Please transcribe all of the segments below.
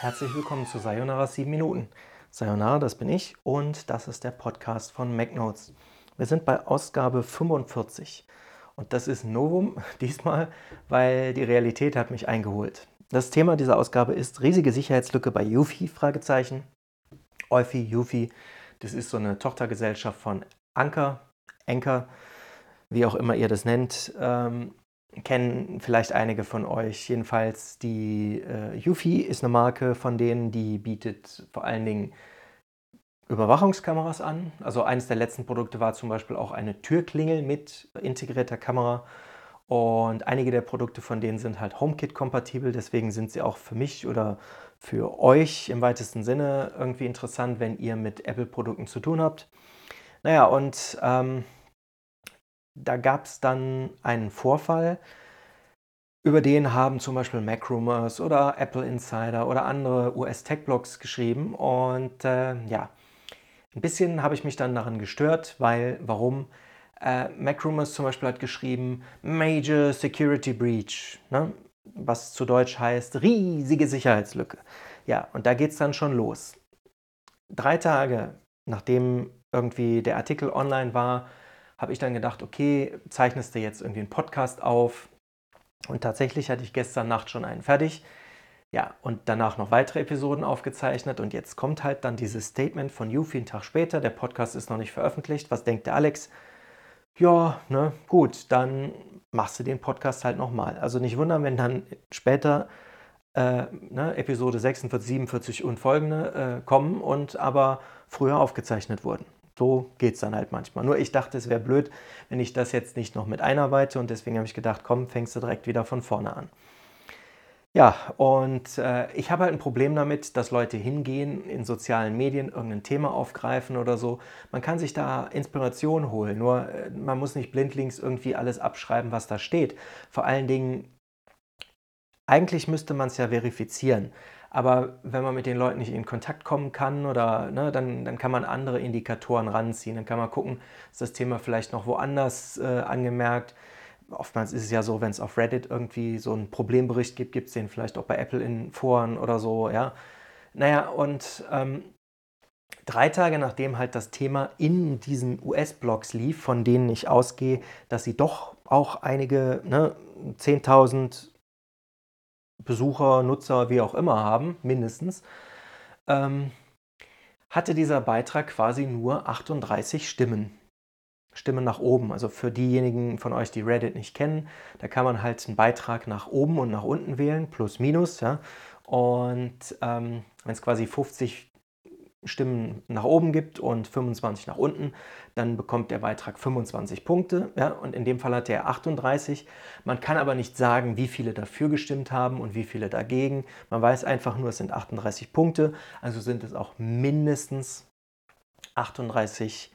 Herzlich willkommen zu Sayonara 7 Minuten. Sayonara, das bin ich und das ist der Podcast von MacNotes. Wir sind bei Ausgabe 45 und das ist Novum diesmal, weil die Realität hat mich eingeholt. Das Thema dieser Ausgabe ist riesige Sicherheitslücke bei Yufi, Fragezeichen. Eufy, Yufi, das ist so eine Tochtergesellschaft von Anker, Anker, wie auch immer ihr das nennt. Kennen vielleicht einige von euch. Jedenfalls die äh, Yufi ist eine Marke von denen, die bietet vor allen Dingen Überwachungskameras an. Also eines der letzten Produkte war zum Beispiel auch eine Türklingel mit integrierter Kamera. Und einige der Produkte von denen sind halt HomeKit-kompatibel. Deswegen sind sie auch für mich oder für euch im weitesten Sinne irgendwie interessant, wenn ihr mit Apple-Produkten zu tun habt. Naja, und ähm, da gab es dann einen Vorfall, über den haben zum Beispiel MacRumors oder Apple Insider oder andere US-Tech-Blogs geschrieben. Und äh, ja, ein bisschen habe ich mich dann daran gestört, weil, warum? Äh, MacRumors zum Beispiel hat geschrieben, Major Security Breach, ne? was zu Deutsch heißt, riesige Sicherheitslücke. Ja, und da geht es dann schon los. Drei Tage nachdem irgendwie der Artikel online war, habe ich dann gedacht, okay, zeichnest du jetzt irgendwie einen Podcast auf? Und tatsächlich hatte ich gestern Nacht schon einen fertig. Ja, und danach noch weitere Episoden aufgezeichnet. Und jetzt kommt halt dann dieses Statement von Yufi einen Tag später. Der Podcast ist noch nicht veröffentlicht. Was denkt der Alex? Ja, ne, gut, dann machst du den Podcast halt nochmal. Also nicht wundern, wenn dann später äh, ne, Episode 46, 47 und folgende äh, kommen und aber früher aufgezeichnet wurden. So geht es dann halt manchmal. Nur ich dachte, es wäre blöd, wenn ich das jetzt nicht noch mit einarbeite und deswegen habe ich gedacht, komm, fängst du direkt wieder von vorne an. Ja, und äh, ich habe halt ein Problem damit, dass Leute hingehen, in sozialen Medien irgendein Thema aufgreifen oder so. Man kann sich da Inspiration holen, nur äh, man muss nicht blindlings irgendwie alles abschreiben, was da steht. Vor allen Dingen, eigentlich müsste man es ja verifizieren. Aber wenn man mit den Leuten nicht in Kontakt kommen kann oder ne, dann, dann kann man andere Indikatoren ranziehen. Dann kann man gucken, ist das Thema vielleicht noch woanders äh, angemerkt. Oftmals ist es ja so, wenn es auf Reddit irgendwie so einen Problembericht gibt, gibt es den vielleicht auch bei Apple in Foren oder so, ja. Naja, und ähm, drei Tage nachdem halt das Thema in diesen US-Blogs lief, von denen ich ausgehe, dass sie doch auch einige ne, 10.000 Besucher, Nutzer, wie auch immer haben, mindestens, ähm, hatte dieser Beitrag quasi nur 38 Stimmen. Stimmen nach oben. Also für diejenigen von euch, die Reddit nicht kennen, da kann man halt einen Beitrag nach oben und nach unten wählen, plus minus. Ja? Und ähm, wenn es quasi 50 Stimmen nach oben gibt und 25 nach unten, dann bekommt der Beitrag 25 Punkte. Ja, und in dem Fall hat er 38. Man kann aber nicht sagen, wie viele dafür gestimmt haben und wie viele dagegen. Man weiß einfach nur, es sind 38 Punkte. Also sind es auch mindestens 38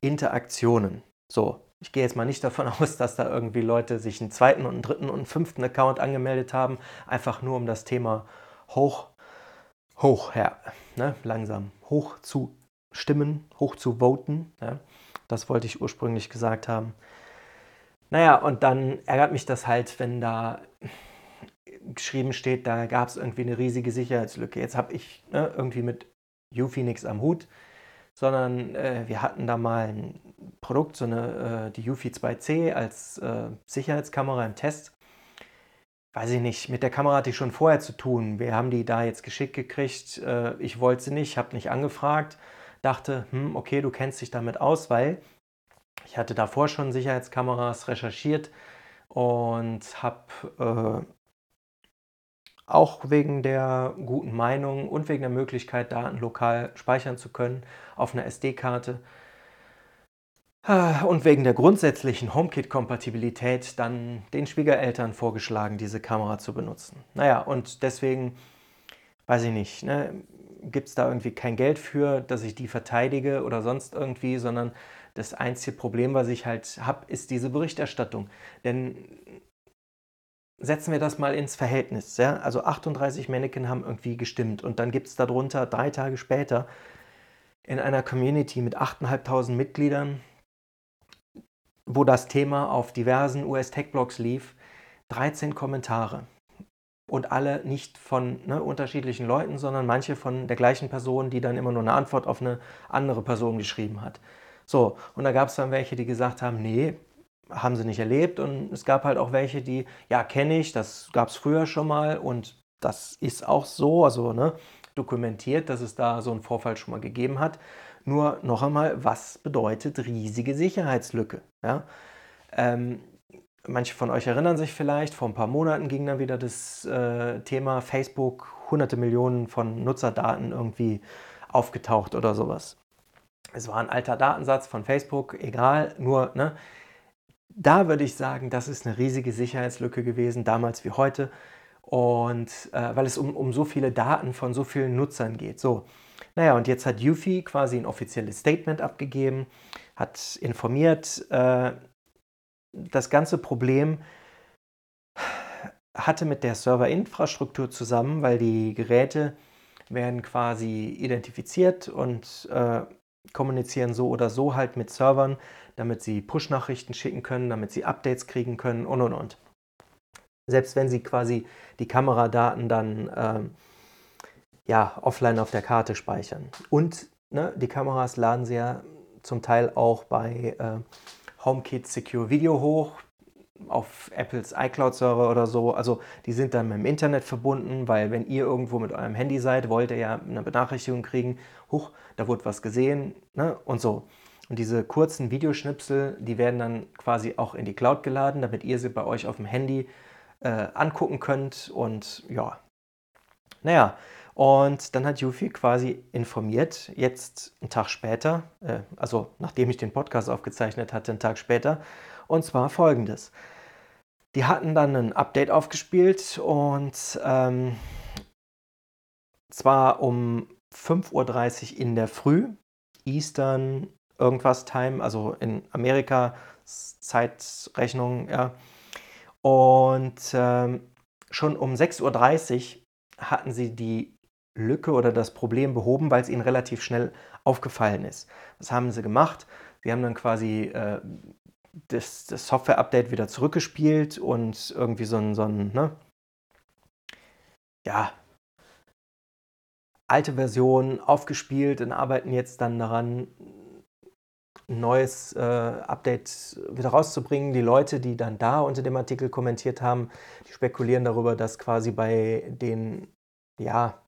Interaktionen. So, ich gehe jetzt mal nicht davon aus, dass da irgendwie Leute sich einen zweiten und einen dritten und einen fünften Account angemeldet haben, einfach nur um das Thema hoch hoch, ja, ne, langsam hoch zu stimmen, hoch zu voten. Ja. Das wollte ich ursprünglich gesagt haben. Naja, und dann ärgert mich das halt, wenn da geschrieben steht, da gab es irgendwie eine riesige Sicherheitslücke. Jetzt habe ich ne, irgendwie mit Yufi nichts am Hut, sondern äh, wir hatten da mal ein Produkt, so eine, äh, die Yufi 2C als äh, Sicherheitskamera im Test weiß ich nicht, mit der Kamera hatte ich schon vorher zu tun. Wir haben die da jetzt geschickt gekriegt. Äh, ich wollte sie nicht, habe nicht angefragt. Dachte, hm, okay, du kennst dich damit aus, weil ich hatte davor schon Sicherheitskameras recherchiert und habe äh, auch wegen der guten Meinung und wegen der Möglichkeit, Daten lokal speichern zu können auf einer SD-Karte, und wegen der grundsätzlichen HomeKit-Kompatibilität dann den Schwiegereltern vorgeschlagen, diese Kamera zu benutzen. Naja, und deswegen, weiß ich nicht, ne, gibt es da irgendwie kein Geld für, dass ich die verteidige oder sonst irgendwie, sondern das einzige Problem, was ich halt habe, ist diese Berichterstattung. Denn setzen wir das mal ins Verhältnis. Ja? Also 38 Mannequin haben irgendwie gestimmt und dann gibt es darunter drei Tage später in einer Community mit 8.500 Mitgliedern wo das Thema auf diversen US-Tech-Blogs lief, 13 Kommentare. und alle nicht von ne, unterschiedlichen Leuten, sondern manche von der gleichen Person, die dann immer nur eine Antwort auf eine andere Person geschrieben hat. So, und da gab es dann welche, die gesagt haben, nee, haben sie nicht erlebt. Und es gab halt auch welche, die, ja, kenne ich, das gab es früher schon mal und das ist auch so, also ne, dokumentiert, dass es da so einen Vorfall schon mal gegeben hat. Nur noch einmal, was bedeutet riesige Sicherheitslücke? Ja? Ähm, manche von euch erinnern sich vielleicht, vor ein paar Monaten ging dann wieder das äh, Thema Facebook, hunderte Millionen von Nutzerdaten irgendwie aufgetaucht oder sowas. Es war ein alter Datensatz von Facebook, egal, nur, ne, da würde ich sagen, das ist eine riesige Sicherheitslücke gewesen, damals wie heute. Und äh, weil es um, um so viele Daten von so vielen Nutzern geht. So, naja, und jetzt hat Yuffie quasi ein offizielles Statement abgegeben, hat informiert, äh, das ganze Problem hatte mit der Serverinfrastruktur zusammen, weil die Geräte werden quasi identifiziert und äh, kommunizieren so oder so halt mit Servern, damit sie Push-Nachrichten schicken können, damit sie Updates kriegen können und und und. Selbst wenn sie quasi die Kameradaten dann äh, ja, offline auf der Karte speichern. Und ne, die Kameras laden sie ja zum Teil auch bei äh, HomeKit Secure Video hoch auf Apples iCloud-Server oder so. Also die sind dann mit dem Internet verbunden, weil wenn ihr irgendwo mit eurem Handy seid, wollt ihr ja eine Benachrichtigung kriegen, huch, da wurde was gesehen ne? und so. Und diese kurzen Videoschnipsel, die werden dann quasi auch in die Cloud geladen, damit ihr sie bei euch auf dem Handy äh, angucken könnt. Und ja, naja, und dann hat Yuffie quasi informiert, jetzt einen Tag später, äh, also nachdem ich den Podcast aufgezeichnet hatte, einen Tag später, und zwar folgendes. Die hatten dann ein Update aufgespielt und ähm, zwar um 5.30 Uhr in der Früh, Eastern irgendwas Time, also in Amerika Zeitrechnung, ja. Und ähm, schon um 6.30 Uhr hatten sie die Lücke oder das Problem behoben, weil es ihnen relativ schnell aufgefallen ist. Was haben sie gemacht? Sie haben dann quasi äh, das, das Software-Update wieder zurückgespielt und irgendwie so ein, so ein ne? ja, alte Version aufgespielt und arbeiten jetzt dann daran, ein neues äh, Update wieder rauszubringen. Die Leute, die dann da unter dem Artikel kommentiert haben, die spekulieren darüber, dass quasi bei den ja,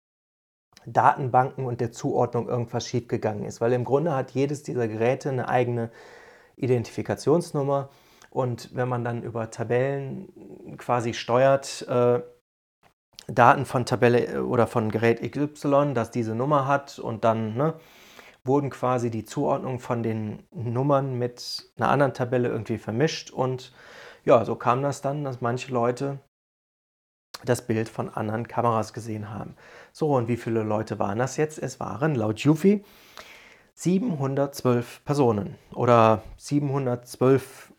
Datenbanken und der Zuordnung irgendwas schiefgegangen ist. Weil im Grunde hat jedes dieser Geräte eine eigene Identifikationsnummer. Und wenn man dann über Tabellen quasi steuert, äh, Daten von Tabelle äh, oder von Gerät XY, das diese Nummer hat und dann ne, wurden quasi die Zuordnungen von den Nummern mit einer anderen Tabelle irgendwie vermischt und ja, so kam das dann, dass manche Leute das Bild von anderen Kameras gesehen haben. So, und wie viele Leute waren das jetzt? Es waren laut Jufi 712 Personen oder 712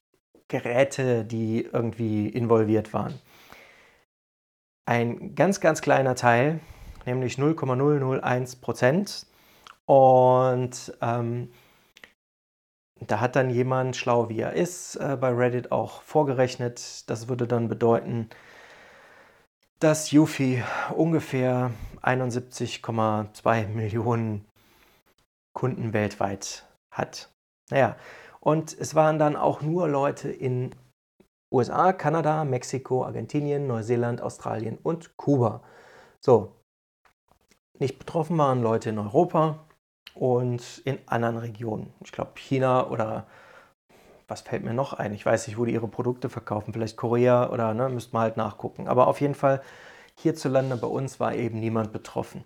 Geräte, die irgendwie involviert waren. Ein ganz, ganz kleiner Teil, nämlich 0,001 Prozent. Und ähm, da hat dann jemand, schlau wie er ist, äh, bei Reddit auch vorgerechnet. Das würde dann bedeuten, dass Yuffie ungefähr 71,2 Millionen Kunden weltweit hat. Naja, und es waren dann auch nur Leute in USA, Kanada, Mexiko, Argentinien, Neuseeland, Australien und Kuba. So, nicht betroffen waren Leute in Europa und in anderen Regionen. Ich glaube China oder was fällt mir noch ein? Ich weiß nicht, wo die ihre Produkte verkaufen. Vielleicht Korea oder ne, müsste man halt nachgucken. Aber auf jeden Fall hierzulande bei uns war eben niemand betroffen.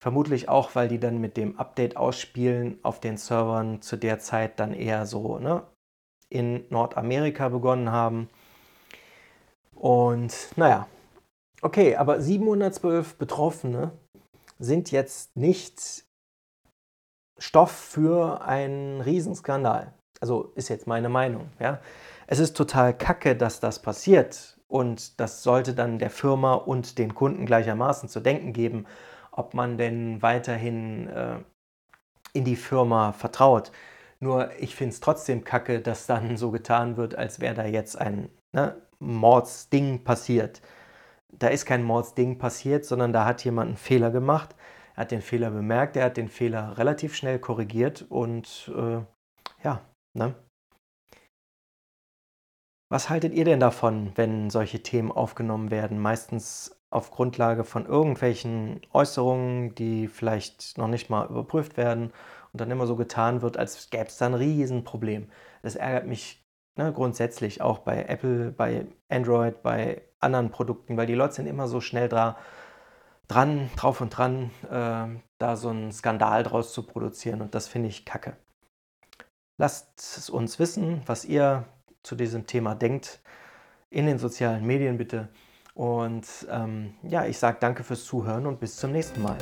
Vermutlich auch, weil die dann mit dem Update ausspielen auf den Servern zu der Zeit dann eher so ne, in Nordamerika begonnen haben. Und naja, okay, aber 712 Betroffene sind jetzt nicht Stoff für einen Riesenskandal. Also ist jetzt meine Meinung. Ja? Es ist total kacke, dass das passiert. Und das sollte dann der Firma und den Kunden gleichermaßen zu denken geben, ob man denn weiterhin äh, in die Firma vertraut. Nur ich finde es trotzdem kacke, dass dann so getan wird, als wäre da jetzt ein ne, Mordsding passiert. da ist kein Mordsding passiert, sondern da hat jemand einen Fehler gemacht. Er hat den Fehler bemerkt, er hat den Fehler relativ schnell korrigiert und äh, ja, ne? Was haltet ihr denn davon, wenn solche Themen aufgenommen werden? Meistens auf Grundlage von irgendwelchen Äußerungen, die vielleicht noch nicht mal überprüft werden und dann immer so getan wird, als gäbe es da ein Riesenproblem. Das ärgert mich ne, grundsätzlich auch bei Apple, bei Android, bei anderen Produkten, weil die Leute sind immer so schnell dran, dran drauf und dran, äh, da so einen Skandal draus zu produzieren und das finde ich kacke. Lasst es uns wissen, was ihr zu diesem Thema denkt, in den sozialen Medien bitte. Und ähm, ja, ich sage danke fürs Zuhören und bis zum nächsten Mal.